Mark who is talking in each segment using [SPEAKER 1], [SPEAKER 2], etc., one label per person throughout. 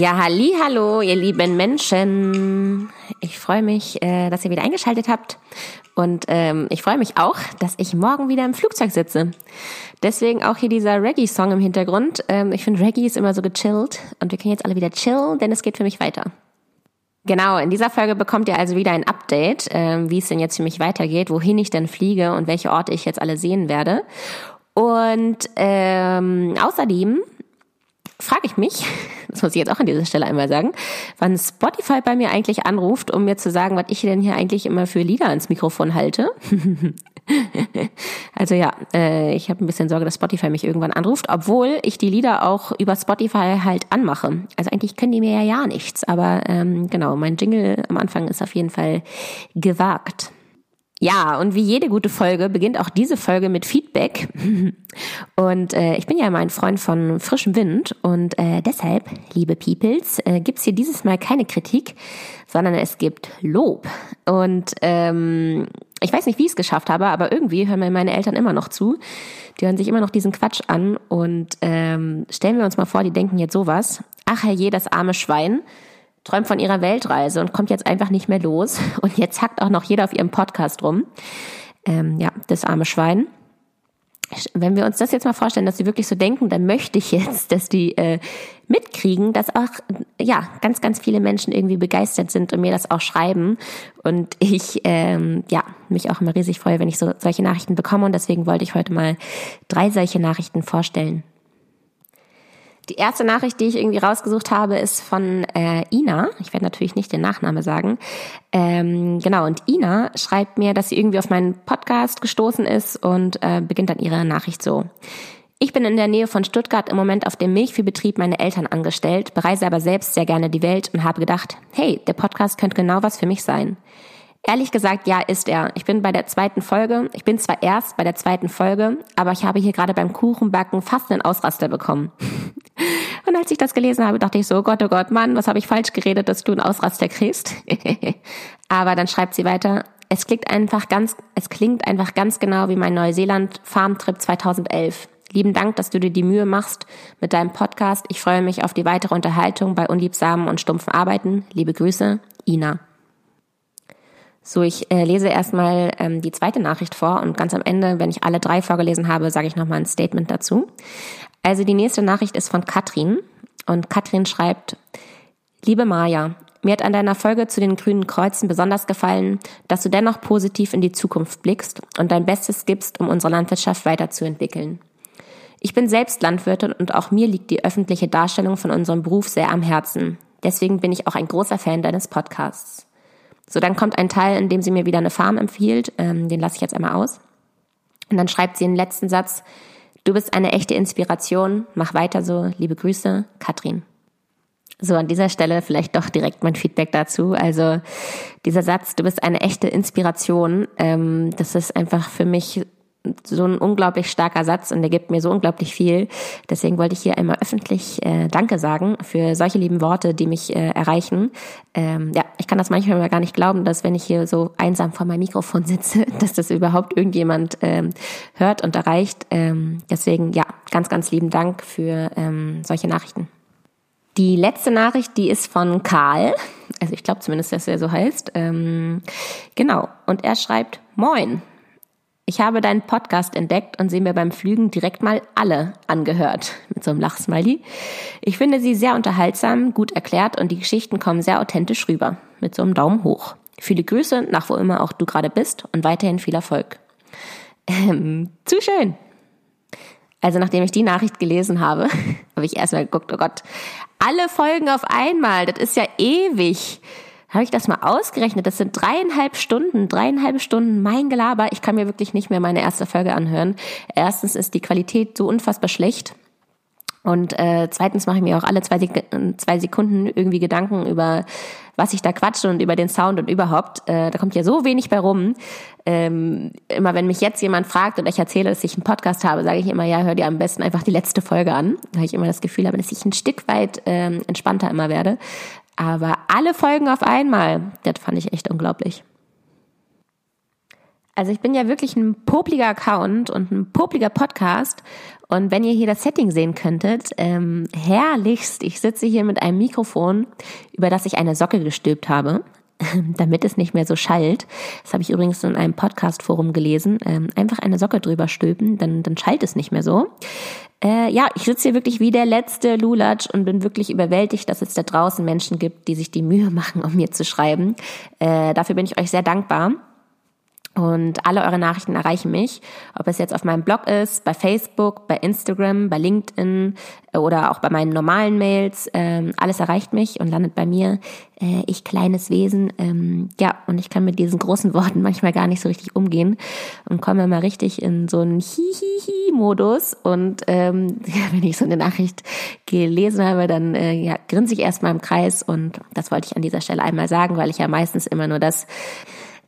[SPEAKER 1] Ja, halli, hallo, ihr lieben Menschen. Ich freue mich, äh, dass ihr wieder eingeschaltet habt. Und ähm, ich freue mich auch, dass ich morgen wieder im Flugzeug sitze. Deswegen auch hier dieser Reggae-Song im Hintergrund. Ähm, ich finde, Reggae ist immer so gechillt. Und wir können jetzt alle wieder chillen, denn es geht für mich weiter. Genau, in dieser Folge bekommt ihr also wieder ein Update, ähm, wie es denn jetzt für mich weitergeht, wohin ich denn fliege und welche Orte ich jetzt alle sehen werde. Und ähm, außerdem frage ich mich, das muss ich jetzt auch an dieser Stelle einmal sagen, wann Spotify bei mir eigentlich anruft, um mir zu sagen, was ich denn hier eigentlich immer für Lieder ans Mikrofon halte. also ja, äh, ich habe ein bisschen Sorge, dass Spotify mich irgendwann anruft, obwohl ich die Lieder auch über Spotify halt anmache. Also eigentlich können die mir ja ja nichts, aber ähm, genau, mein Jingle am Anfang ist auf jeden Fall gewagt. Ja, und wie jede gute Folge beginnt auch diese Folge mit Feedback. Und äh, ich bin ja immer ein Freund von frischem Wind und äh, deshalb, liebe Peoples, äh, gibt's hier dieses Mal keine Kritik, sondern es gibt Lob. Und ähm, ich weiß nicht, wie ich es geschafft habe, aber irgendwie hören mir meine Eltern immer noch zu. Die hören sich immer noch diesen Quatsch an und ähm, stellen wir uns mal vor, die denken jetzt sowas. Ach herrje, das arme Schwein träumt von ihrer Weltreise und kommt jetzt einfach nicht mehr los. Und jetzt hackt auch noch jeder auf ihrem Podcast rum. Ähm, ja, das arme Schwein. Wenn wir uns das jetzt mal vorstellen, dass sie wirklich so denken, dann möchte ich jetzt, dass die äh, mitkriegen, dass auch ja ganz, ganz viele Menschen irgendwie begeistert sind und mir das auch schreiben. Und ich ähm, ja mich auch immer riesig freue, wenn ich so solche Nachrichten bekomme. Und deswegen wollte ich heute mal drei solche Nachrichten vorstellen. Die erste Nachricht, die ich irgendwie rausgesucht habe, ist von äh, Ina. Ich werde natürlich nicht den Nachname sagen. Ähm, genau, und Ina schreibt mir, dass sie irgendwie auf meinen Podcast gestoßen ist und äh, beginnt dann ihre Nachricht so. Ich bin in der Nähe von Stuttgart im Moment auf dem Milchviehbetrieb meine Eltern angestellt, bereise aber selbst sehr gerne die Welt und habe gedacht, hey, der Podcast könnte genau was für mich sein. Ehrlich gesagt, ja, ist er. Ich bin bei der zweiten Folge. Ich bin zwar erst bei der zweiten Folge, aber ich habe hier gerade beim Kuchenbacken fast einen Ausraster bekommen. Und als ich das gelesen habe, dachte ich so, oh Gott, oh Gott, Mann, was habe ich falsch geredet, dass du einen Ausraster kriegst? Aber dann schreibt sie weiter, es klingt einfach ganz, es klingt einfach ganz genau wie mein Neuseeland Farmtrip 2011. Lieben Dank, dass du dir die Mühe machst mit deinem Podcast. Ich freue mich auf die weitere Unterhaltung bei unliebsamen und stumpfen Arbeiten. Liebe Grüße, Ina. So, ich äh, lese erstmal ähm, die zweite Nachricht vor und ganz am Ende, wenn ich alle drei vorgelesen habe, sage ich nochmal ein Statement dazu. Also die nächste Nachricht ist von Katrin und Katrin schreibt, Liebe Maja, mir hat an deiner Folge zu den grünen Kreuzen besonders gefallen, dass du dennoch positiv in die Zukunft blickst und dein Bestes gibst, um unsere Landwirtschaft weiterzuentwickeln. Ich bin selbst Landwirtin und auch mir liegt die öffentliche Darstellung von unserem Beruf sehr am Herzen. Deswegen bin ich auch ein großer Fan deines Podcasts. So, dann kommt ein Teil, in dem sie mir wieder eine Farm empfiehlt. Ähm, den lasse ich jetzt einmal aus. Und dann schreibt sie den letzten Satz, Du bist eine echte Inspiration. Mach weiter so. Liebe Grüße, Katrin. So, an dieser Stelle vielleicht doch direkt mein Feedback dazu. Also dieser Satz, du bist eine echte Inspiration, ähm, das ist einfach für mich so ein unglaublich starker Satz und der gibt mir so unglaublich viel. Deswegen wollte ich hier einmal öffentlich äh, Danke sagen für solche lieben Worte, die mich äh, erreichen. Ähm, ja, ich kann das manchmal immer gar nicht glauben, dass wenn ich hier so einsam vor meinem Mikrofon sitze, dass das überhaupt irgendjemand ähm, hört und erreicht. Ähm, deswegen ja, ganz, ganz lieben Dank für ähm, solche Nachrichten. Die letzte Nachricht, die ist von Karl. Also ich glaube zumindest, dass er so heißt. Ähm, genau. Und er schreibt, Moin. Ich habe deinen Podcast entdeckt und sie mir beim Flügen direkt mal alle angehört. Mit so einem Lachsmiley. Ich finde sie sehr unterhaltsam, gut erklärt und die Geschichten kommen sehr authentisch rüber. Mit so einem Daumen hoch. Viele Grüße, nach wo immer auch du gerade bist und weiterhin viel Erfolg. Ähm, zu schön. Also nachdem ich die Nachricht gelesen habe, habe ich erstmal geguckt, oh Gott, alle Folgen auf einmal, das ist ja ewig habe ich das mal ausgerechnet. Das sind dreieinhalb Stunden, dreieinhalb Stunden mein Gelaber. Ich kann mir wirklich nicht mehr meine erste Folge anhören. Erstens ist die Qualität so unfassbar schlecht. Und äh, zweitens mache ich mir auch alle zwei, Sek zwei Sekunden irgendwie Gedanken über, was ich da quatsche und über den Sound und überhaupt. Äh, da kommt ja so wenig bei rum. Ähm, immer wenn mich jetzt jemand fragt und ich erzähle, dass ich einen Podcast habe, sage ich immer, ja, hör dir am besten einfach die letzte Folge an. Habe ich immer das Gefühl habe, dass ich ein Stück weit ähm, entspannter immer werde. Aber alle Folgen auf einmal, das fand ich echt unglaublich. Also ich bin ja wirklich ein popliger Account und ein popliger Podcast. Und wenn ihr hier das Setting sehen könntet, ähm, herrlichst, ich sitze hier mit einem Mikrofon, über das ich eine Socke gestülpt habe, damit es nicht mehr so schallt. Das habe ich übrigens in einem Podcast-Forum gelesen. Ähm, einfach eine Socke drüber stülpen, dann, dann schallt es nicht mehr so. Äh, ja, ich sitze hier wirklich wie der letzte Lulatsch und bin wirklich überwältigt, dass es da draußen Menschen gibt, die sich die Mühe machen, um mir zu schreiben. Äh, dafür bin ich euch sehr dankbar. Und alle eure Nachrichten erreichen mich, ob es jetzt auf meinem Blog ist, bei Facebook, bei Instagram, bei LinkedIn äh, oder auch bei meinen normalen Mails. Ähm, alles erreicht mich und landet bei mir. Äh, ich kleines Wesen. Ähm, ja, und ich kann mit diesen großen Worten manchmal gar nicht so richtig umgehen und komme mal richtig in so einen Hihihi-Modus. Und ähm, wenn ich so eine Nachricht gelesen habe, dann äh, ja, grinse ich erstmal im Kreis. Und das wollte ich an dieser Stelle einmal sagen, weil ich ja meistens immer nur das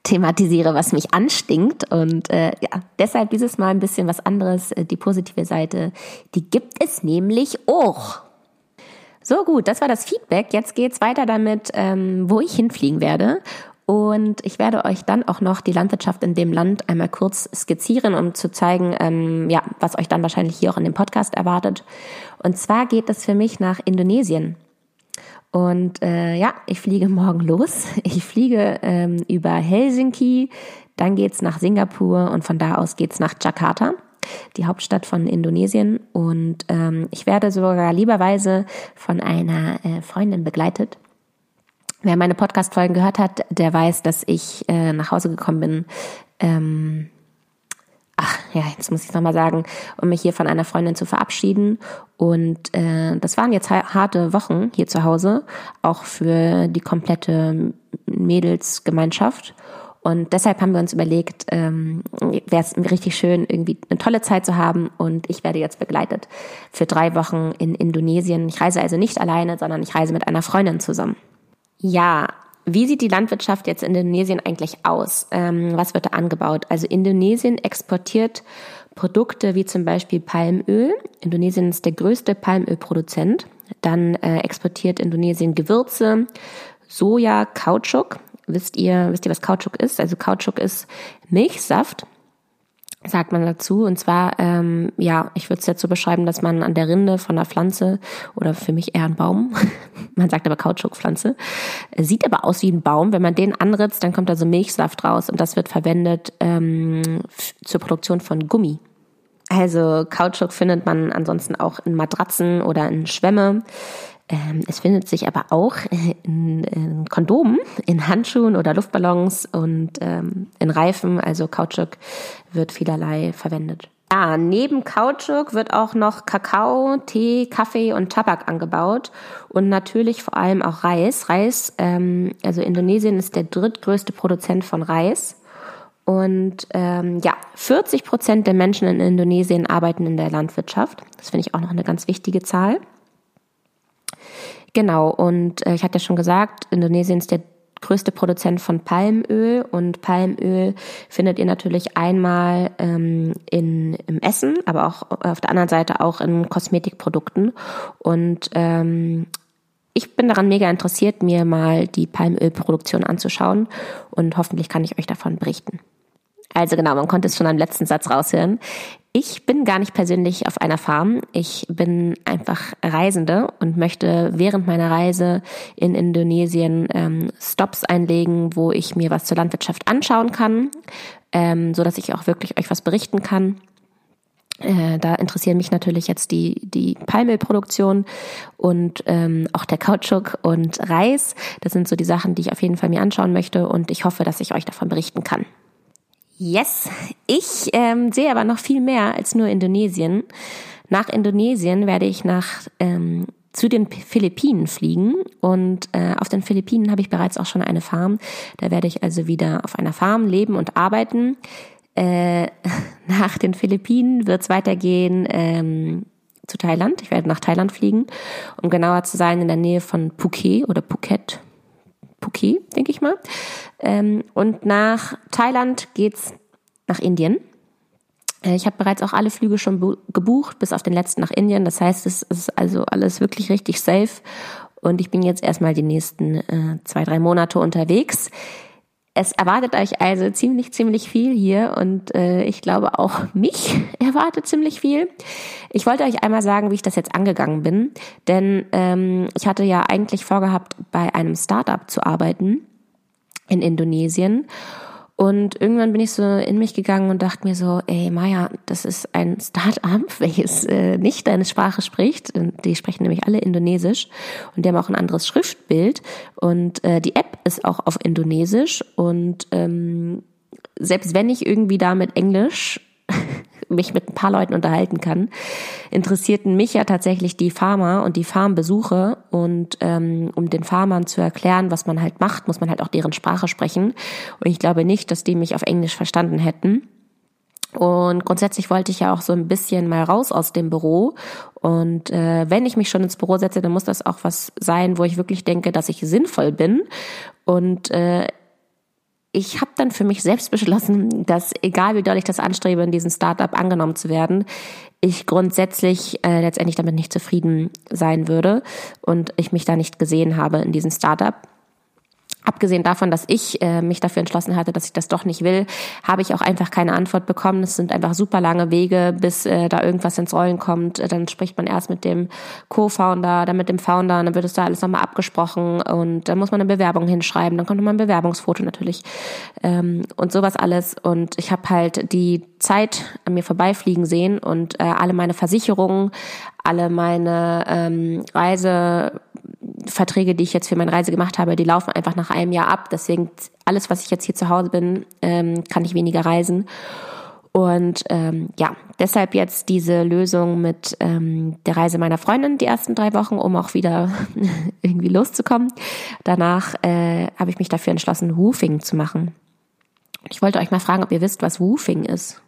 [SPEAKER 1] thematisiere, was mich anstinkt. Und äh, ja, deshalb dieses Mal ein bisschen was anderes. Äh, die positive Seite, die gibt es nämlich auch. So gut, das war das Feedback. Jetzt geht's weiter damit, ähm, wo ich hinfliegen werde. Und ich werde euch dann auch noch die Landwirtschaft in dem Land einmal kurz skizzieren, um zu zeigen, ähm, ja, was euch dann wahrscheinlich hier auch in dem Podcast erwartet. Und zwar geht es für mich nach Indonesien. Und äh, ja, ich fliege morgen los. Ich fliege ähm, über Helsinki, dann geht's nach Singapur und von da aus geht's nach Jakarta, die Hauptstadt von Indonesien. Und ähm, ich werde sogar lieberweise von einer äh, Freundin begleitet. Wer meine Podcast-Folgen gehört hat, der weiß, dass ich äh, nach Hause gekommen bin. Ähm, ach ja, jetzt muss ich nochmal sagen, um mich hier von einer Freundin zu verabschieden. Und äh, das waren jetzt harte Wochen hier zu Hause, auch für die komplette Mädelsgemeinschaft. Und deshalb haben wir uns überlegt, ähm, wäre es richtig schön, irgendwie eine tolle Zeit zu haben. Und ich werde jetzt begleitet für drei Wochen in Indonesien. Ich reise also nicht alleine, sondern ich reise mit einer Freundin zusammen. Ja, wie sieht die Landwirtschaft jetzt in Indonesien eigentlich aus? Ähm, was wird da angebaut? Also Indonesien exportiert Produkte wie zum Beispiel Palmöl. Indonesien ist der größte Palmölproduzent. Dann äh, exportiert Indonesien Gewürze, Soja, Kautschuk. Wisst ihr, wisst ihr, was Kautschuk ist? Also Kautschuk ist Milchsaft sagt man dazu. Und zwar, ähm, ja, ich würde es jetzt so beschreiben, dass man an der Rinde von einer Pflanze oder für mich eher ein Baum, man sagt aber Kautschukpflanze, sieht aber aus wie ein Baum. Wenn man den anritzt, dann kommt da so Milchsaft raus und das wird verwendet ähm, zur Produktion von Gummi. Also Kautschuk findet man ansonsten auch in Matratzen oder in Schwämme. Ähm, es findet sich aber auch in, in Kondomen, in Handschuhen oder Luftballons und ähm, in Reifen. Also Kautschuk wird vielerlei verwendet. Ja, neben Kautschuk wird auch noch Kakao, Tee, Kaffee und Tabak angebaut und natürlich vor allem auch Reis. Reis, ähm, also Indonesien ist der drittgrößte Produzent von Reis. Und ähm, ja, 40 Prozent der Menschen in Indonesien arbeiten in der Landwirtschaft. Das finde ich auch noch eine ganz wichtige Zahl. Genau, und äh, ich hatte ja schon gesagt, Indonesien ist der größte Produzent von Palmöl und Palmöl findet ihr natürlich einmal ähm, in, im Essen, aber auch auf der anderen Seite auch in Kosmetikprodukten. Und ähm, ich bin daran mega interessiert, mir mal die Palmölproduktion anzuschauen und hoffentlich kann ich euch davon berichten. Also genau, man konnte es schon am letzten Satz raushören. Ich bin gar nicht persönlich auf einer Farm. Ich bin einfach Reisende und möchte während meiner Reise in Indonesien ähm, Stops einlegen, wo ich mir was zur Landwirtschaft anschauen kann, ähm, so dass ich auch wirklich euch was berichten kann. Äh, da interessieren mich natürlich jetzt die, die Palmölproduktion und ähm, auch der Kautschuk und Reis. Das sind so die Sachen, die ich auf jeden Fall mir anschauen möchte und ich hoffe, dass ich euch davon berichten kann. Yes, ich ähm, sehe aber noch viel mehr als nur Indonesien. Nach Indonesien werde ich nach ähm, zu den Philippinen fliegen und äh, auf den Philippinen habe ich bereits auch schon eine Farm. Da werde ich also wieder auf einer Farm leben und arbeiten. Äh, nach den Philippinen wird es weitergehen ähm, zu Thailand. Ich werde nach Thailand fliegen, um genauer zu sein in der Nähe von Phuket oder Phuket. Phuket, denke ich mal. Ähm, und nach Thailand geht's nach Indien. Äh, ich habe bereits auch alle Flüge schon gebucht, bis auf den letzten nach Indien. Das heißt, es ist also alles wirklich richtig safe. Und ich bin jetzt erstmal die nächsten äh, zwei, drei Monate unterwegs. Es erwartet euch also ziemlich, ziemlich viel hier und äh, ich glaube auch mich erwartet ziemlich viel. Ich wollte euch einmal sagen, wie ich das jetzt angegangen bin, denn ähm, ich hatte ja eigentlich vorgehabt, bei einem Startup zu arbeiten in Indonesien und irgendwann bin ich so in mich gegangen und dachte mir so, ey Maya, das ist ein Start-up, welches äh, nicht deine Sprache spricht. Die sprechen nämlich alle Indonesisch und die haben auch ein anderes Schriftbild. Und äh, die App ist auch auf Indonesisch. Und ähm, selbst wenn ich irgendwie da mit Englisch mich mit ein paar Leuten unterhalten kann, interessierten mich ja tatsächlich die Farmer und die Farmbesuche. Und ähm, um den Farmern zu erklären, was man halt macht, muss man halt auch deren Sprache sprechen. Und ich glaube nicht, dass die mich auf Englisch verstanden hätten. Und grundsätzlich wollte ich ja auch so ein bisschen mal raus aus dem Büro. Und äh, wenn ich mich schon ins Büro setze, dann muss das auch was sein, wo ich wirklich denke, dass ich sinnvoll bin. Und äh, ich habe dann für mich selbst beschlossen, dass egal wie doll ich das anstrebe, in diesem Startup angenommen zu werden, ich grundsätzlich äh, letztendlich damit nicht zufrieden sein würde und ich mich da nicht gesehen habe in diesem Startup. Abgesehen davon, dass ich äh, mich dafür entschlossen hatte, dass ich das doch nicht will, habe ich auch einfach keine Antwort bekommen. Es sind einfach super lange Wege, bis äh, da irgendwas ins Rollen kommt. Dann spricht man erst mit dem Co-Founder, dann mit dem Founder, und dann wird es da alles nochmal abgesprochen und dann muss man eine Bewerbung hinschreiben, dann kommt nochmal ein Bewerbungsfoto natürlich ähm, und sowas alles. Und ich habe halt die Zeit an mir vorbeifliegen sehen und äh, alle meine Versicherungen, alle meine ähm, Reise Verträge, die ich jetzt für meine Reise gemacht habe, die laufen einfach nach einem Jahr ab. Deswegen alles, was ich jetzt hier zu Hause bin, ähm, kann ich weniger reisen. Und ähm, ja, deshalb jetzt diese Lösung mit ähm, der Reise meiner Freundin die ersten drei Wochen, um auch wieder irgendwie loszukommen. Danach äh, habe ich mich dafür entschlossen, Woofing zu machen. Ich wollte euch mal fragen, ob ihr wisst, was Woofing ist.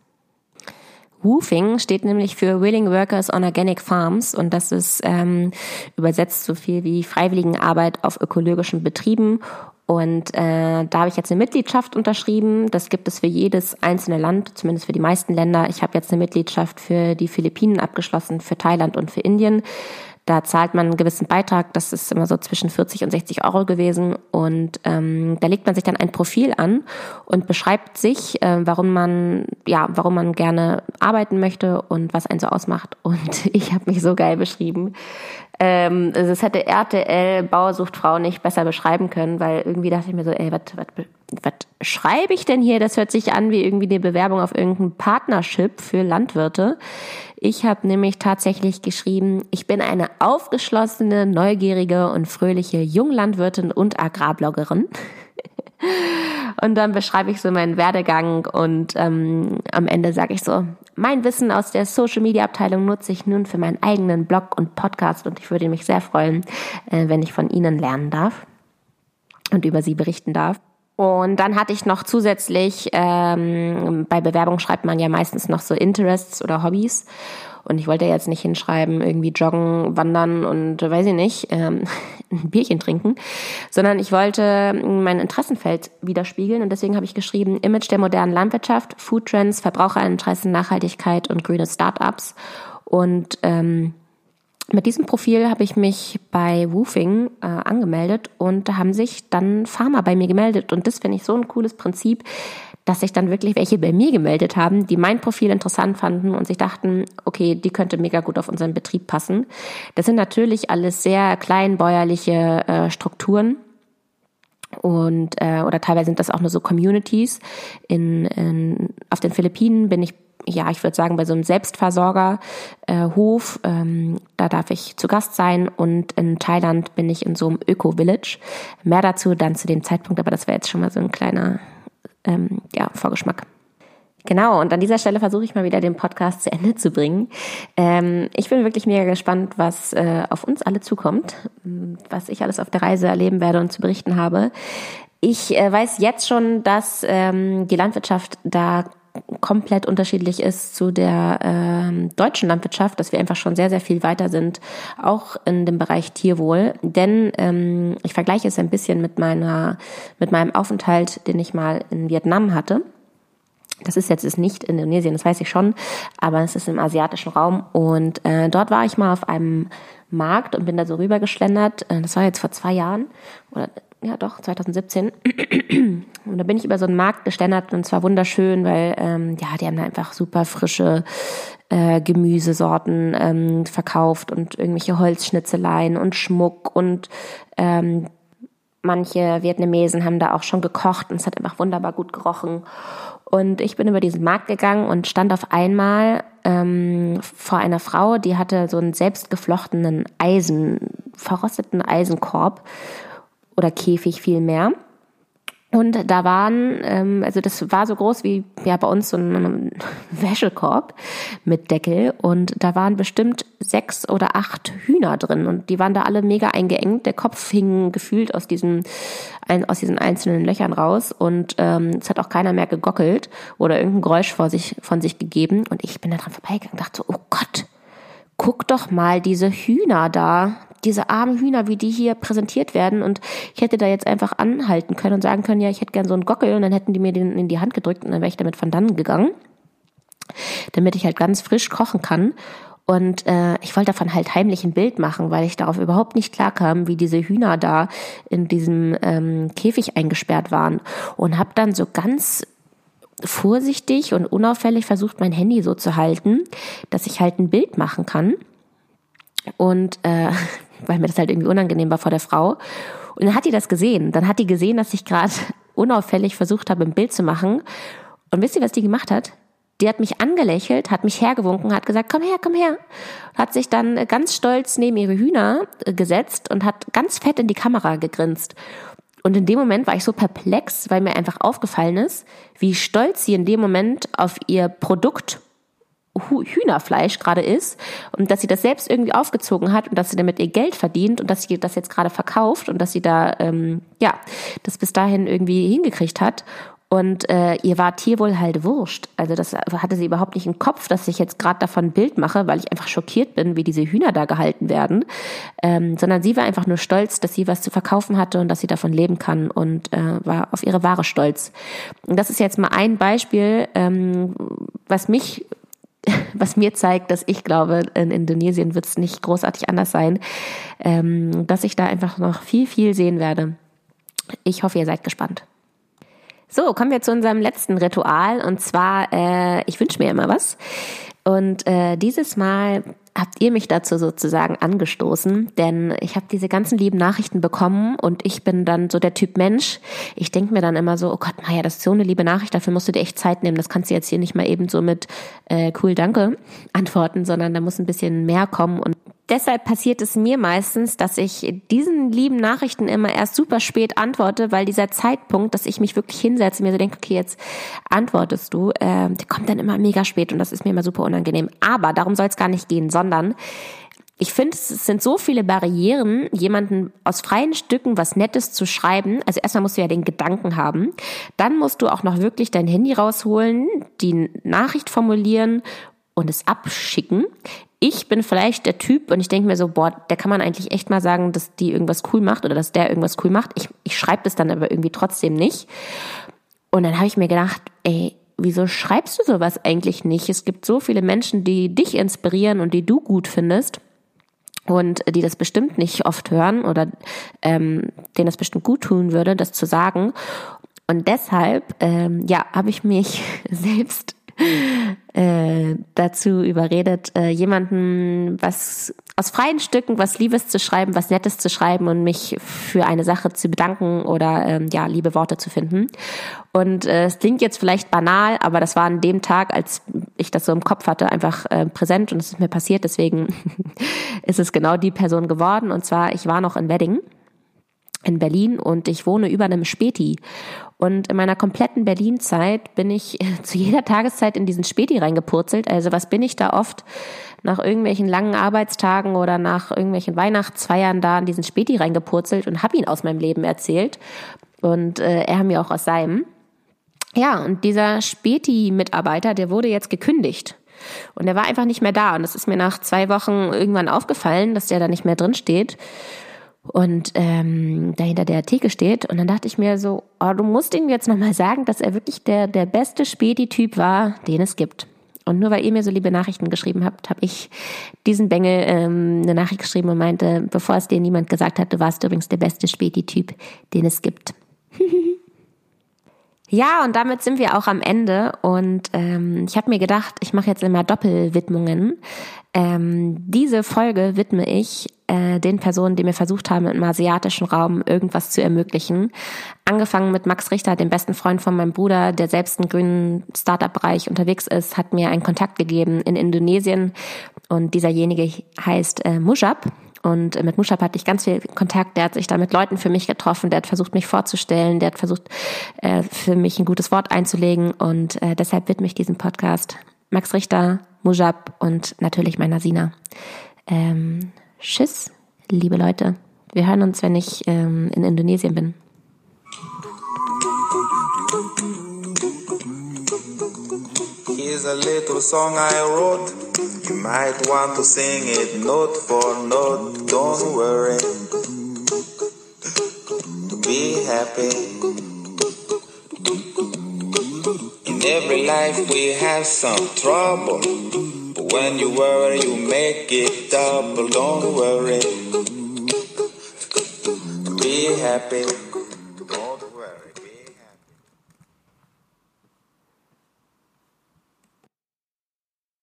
[SPEAKER 1] Woofing steht nämlich für Willing Workers on Organic Farms und das ist ähm, übersetzt so viel wie Freiwilligenarbeit auf ökologischen Betrieben. Und äh, da habe ich jetzt eine Mitgliedschaft unterschrieben. Das gibt es für jedes einzelne Land, zumindest für die meisten Länder. Ich habe jetzt eine Mitgliedschaft für die Philippinen abgeschlossen, für Thailand und für Indien. Da zahlt man einen gewissen Beitrag, das ist immer so zwischen 40 und 60 Euro gewesen. Und ähm, da legt man sich dann ein Profil an und beschreibt sich, äh, warum man, ja, warum man gerne arbeiten möchte und was einen so ausmacht. Und ich habe mich so geil beschrieben. Ähm, also es hätte RTL Bauersuchtfrau nicht besser beschreiben können, weil irgendwie dachte ich mir so, ey, was was schreibe ich denn hier? Das hört sich an wie irgendwie eine Bewerbung auf irgendein Partnership für Landwirte. Ich habe nämlich tatsächlich geschrieben, ich bin eine aufgeschlossene, neugierige und fröhliche Junglandwirtin und Agrarbloggerin. und dann beschreibe ich so meinen Werdegang und ähm, am Ende sage ich so, mein Wissen aus der Social Media Abteilung nutze ich nun für meinen eigenen Blog und Podcast und ich würde mich sehr freuen, äh, wenn ich von Ihnen lernen darf und über Sie berichten darf. Und dann hatte ich noch zusätzlich, ähm, bei Bewerbung schreibt man ja meistens noch so Interests oder Hobbys. Und ich wollte jetzt nicht hinschreiben, irgendwie joggen, wandern und weiß ich nicht, ähm, ein Bierchen trinken, sondern ich wollte mein Interessenfeld widerspiegeln und deswegen habe ich geschrieben Image der modernen Landwirtschaft, Food Trends, Verbraucherinteressen, Nachhaltigkeit und grüne Startups. Und ähm, mit diesem Profil habe ich mich bei Woofing äh, angemeldet und da haben sich dann Farmer bei mir gemeldet. Und das finde ich so ein cooles Prinzip, dass sich dann wirklich welche bei mir gemeldet haben, die mein Profil interessant fanden und sich dachten, okay, die könnte mega gut auf unseren Betrieb passen. Das sind natürlich alles sehr kleinbäuerliche äh, Strukturen und äh, oder teilweise sind das auch nur so Communities. In, in auf den Philippinen bin ich ja, ich würde sagen, bei so einem Selbstversorgerhof, äh, ähm, da darf ich zu Gast sein und in Thailand bin ich in so einem Öko-Village. Mehr dazu dann zu dem Zeitpunkt, aber das wäre jetzt schon mal so ein kleiner ähm, ja, Vorgeschmack. Genau, und an dieser Stelle versuche ich mal wieder den Podcast zu Ende zu bringen. Ähm, ich bin wirklich mega gespannt, was äh, auf uns alle zukommt, was ich alles auf der Reise erleben werde und zu berichten habe. Ich äh, weiß jetzt schon, dass ähm, die Landwirtschaft da komplett unterschiedlich ist zu der ähm, deutschen Landwirtschaft, dass wir einfach schon sehr, sehr viel weiter sind, auch in dem Bereich Tierwohl. Denn ähm, ich vergleiche es ein bisschen mit meiner, mit meinem Aufenthalt, den ich mal in Vietnam hatte. Das ist jetzt ist nicht Indonesien, das weiß ich schon, aber es ist im asiatischen Raum. Und äh, dort war ich mal auf einem Markt und bin da so rübergeschlendert. Äh, das war jetzt vor zwei Jahren oder ja doch, 2017. und da bin ich über so einen Markt geständert und zwar wunderschön, weil ähm, ja, die haben da einfach super frische äh, Gemüsesorten ähm, verkauft und irgendwelche Holzschnitzeleien und Schmuck und ähm, manche Vietnamesen haben da auch schon gekocht und es hat einfach wunderbar gut gerochen. Und ich bin über diesen Markt gegangen und stand auf einmal ähm, vor einer Frau, die hatte so einen selbstgeflochtenen Eisen, verrosteten Eisenkorb oder Käfig vielmehr. Und da waren, ähm, also das war so groß wie ja bei uns so ein Wäschekorb mit Deckel. Und da waren bestimmt sechs oder acht Hühner drin. Und die waren da alle mega eingeengt. Der Kopf hing gefühlt aus diesen aus diesen einzelnen Löchern raus. Und ähm, es hat auch keiner mehr gegockelt oder irgendein Geräusch vor sich von sich gegeben. Und ich bin da dran vorbeigegangen, dachte so, oh Gott, guck doch mal diese Hühner da, diese armen Hühner, wie die hier präsentiert werden. Und ich hätte da jetzt einfach anhalten können und sagen können, ja, ich hätte gern so einen Gockel und dann hätten die mir den in die Hand gedrückt und dann wäre ich damit von dann gegangen, damit ich halt ganz frisch kochen kann. Und äh, ich wollte davon halt heimlich ein Bild machen, weil ich darauf überhaupt nicht klarkam, wie diese Hühner da in diesem ähm, Käfig eingesperrt waren. Und habe dann so ganz vorsichtig und unauffällig versucht, mein Handy so zu halten, dass ich halt ein Bild machen kann. Und äh, weil mir das halt irgendwie unangenehm war vor der Frau. Und dann hat die das gesehen. Dann hat die gesehen, dass ich gerade unauffällig versucht habe, ein Bild zu machen. Und wisst ihr, was die gemacht hat? Die hat mich angelächelt, hat mich hergewunken, hat gesagt, komm her, komm her. Hat sich dann ganz stolz neben ihre Hühner äh, gesetzt und hat ganz fett in die Kamera gegrinst. Und in dem Moment war ich so perplex, weil mir einfach aufgefallen ist, wie stolz sie in dem Moment auf ihr Produkt Hühnerfleisch gerade ist und dass sie das selbst irgendwie aufgezogen hat und dass sie damit ihr Geld verdient und dass sie das jetzt gerade verkauft und dass sie da ähm, ja das bis dahin irgendwie hingekriegt hat und äh, ihr war Tierwohl halt wurscht. Also das hatte sie überhaupt nicht im Kopf, dass ich jetzt gerade davon ein Bild mache, weil ich einfach schockiert bin, wie diese Hühner da gehalten werden. Ähm, sondern sie war einfach nur stolz, dass sie was zu verkaufen hatte und dass sie davon leben kann und äh, war auf ihre Ware stolz. Und das ist jetzt mal ein Beispiel, ähm, was mich was mir zeigt, dass ich glaube, in Indonesien wird es nicht großartig anders sein, ähm, dass ich da einfach noch viel, viel sehen werde. Ich hoffe, ihr seid gespannt. So, kommen wir zu unserem letzten Ritual und zwar, äh, ich wünsche mir immer was. Und äh, dieses Mal habt ihr mich dazu sozusagen angestoßen, denn ich habe diese ganzen lieben Nachrichten bekommen und ich bin dann so der Typ Mensch. Ich denke mir dann immer so, oh Gott, naja, das ist so eine liebe Nachricht, dafür musst du dir echt Zeit nehmen. Das kannst du jetzt hier nicht mal eben so mit äh, cool, danke antworten, sondern da muss ein bisschen mehr kommen und deshalb passiert es mir meistens, dass ich diesen lieben Nachrichten immer erst super spät antworte, weil dieser Zeitpunkt, dass ich mich wirklich hinsetze, mir so denke, okay, jetzt antwortest du, äh, der kommt dann immer mega spät und das ist mir immer super unangenehm. Aber darum soll es gar nicht gehen, sondern ich finde, es sind so viele Barrieren, jemanden aus freien Stücken was Nettes zu schreiben. Also erstmal musst du ja den Gedanken haben. Dann musst du auch noch wirklich dein Handy rausholen, die Nachricht formulieren und es abschicken ich bin vielleicht der Typ und ich denke mir so, boah, der kann man eigentlich echt mal sagen, dass die irgendwas cool macht oder dass der irgendwas cool macht. Ich, ich schreibe das dann aber irgendwie trotzdem nicht. Und dann habe ich mir gedacht, ey, wieso schreibst du sowas eigentlich nicht? Es gibt so viele Menschen, die dich inspirieren und die du gut findest und die das bestimmt nicht oft hören oder ähm, denen das bestimmt gut tun würde, das zu sagen. Und deshalb, ähm, ja, habe ich mich selbst äh, dazu überredet, äh, jemanden was aus freien Stücken was Liebes zu schreiben, was Nettes zu schreiben und mich für eine Sache zu bedanken oder ähm, ja liebe Worte zu finden. Und äh, es klingt jetzt vielleicht banal, aber das war an dem Tag, als ich das so im Kopf hatte, einfach äh, präsent und es ist mir passiert. Deswegen ist es genau die Person geworden. Und zwar ich war noch in Wedding in Berlin und ich wohne über einem Späti. Und in meiner kompletten Berlin-Zeit bin ich zu jeder Tageszeit in diesen Späti reingepurzelt. Also was bin ich da oft nach irgendwelchen langen Arbeitstagen oder nach irgendwelchen Weihnachtsfeiern da in diesen Späti reingepurzelt und habe ihn aus meinem Leben erzählt. Und äh, er mir auch aus seinem. Ja, und dieser Späti-Mitarbeiter, der wurde jetzt gekündigt. Und er war einfach nicht mehr da. Und es ist mir nach zwei Wochen irgendwann aufgefallen, dass der da nicht mehr drin steht und ähm, dahinter der Theke steht. Und dann dachte ich mir so, oh, du musst ihm jetzt nochmal sagen, dass er wirklich der, der beste Späti-Typ war, den es gibt. Und nur weil ihr mir so liebe Nachrichten geschrieben habt, habe ich diesen Bengel ähm, eine Nachricht geschrieben und meinte, bevor es dir niemand gesagt hat, du warst übrigens der beste Späti-Typ, den es gibt. Ja, und damit sind wir auch am Ende. Und ähm, ich habe mir gedacht, ich mache jetzt immer Doppelwidmungen. Ähm, diese Folge widme ich äh, den Personen, die mir versucht haben, im asiatischen Raum irgendwas zu ermöglichen. Angefangen mit Max Richter, dem besten Freund von meinem Bruder, der selbst im grünen Startup-Bereich unterwegs ist, hat mir einen Kontakt gegeben in Indonesien. Und dieserjenige heißt äh, Mujab. Und mit Mushab hatte ich ganz viel Kontakt. Der hat sich da mit Leuten für mich getroffen. Der hat versucht, mich vorzustellen. Der hat versucht, äh, für mich ein gutes Wort einzulegen. Und äh, deshalb widme ich diesen Podcast Max Richter, Mujab und natürlich meiner Sina. Ähm, tschüss, liebe Leute. Wir hören uns, wenn ich ähm, in Indonesien bin. Here's a little song I wrote. You might want to sing it note for note, don't worry. Be happy. In every life we have some trouble. But when you worry, you make double, don't worry. Be happy.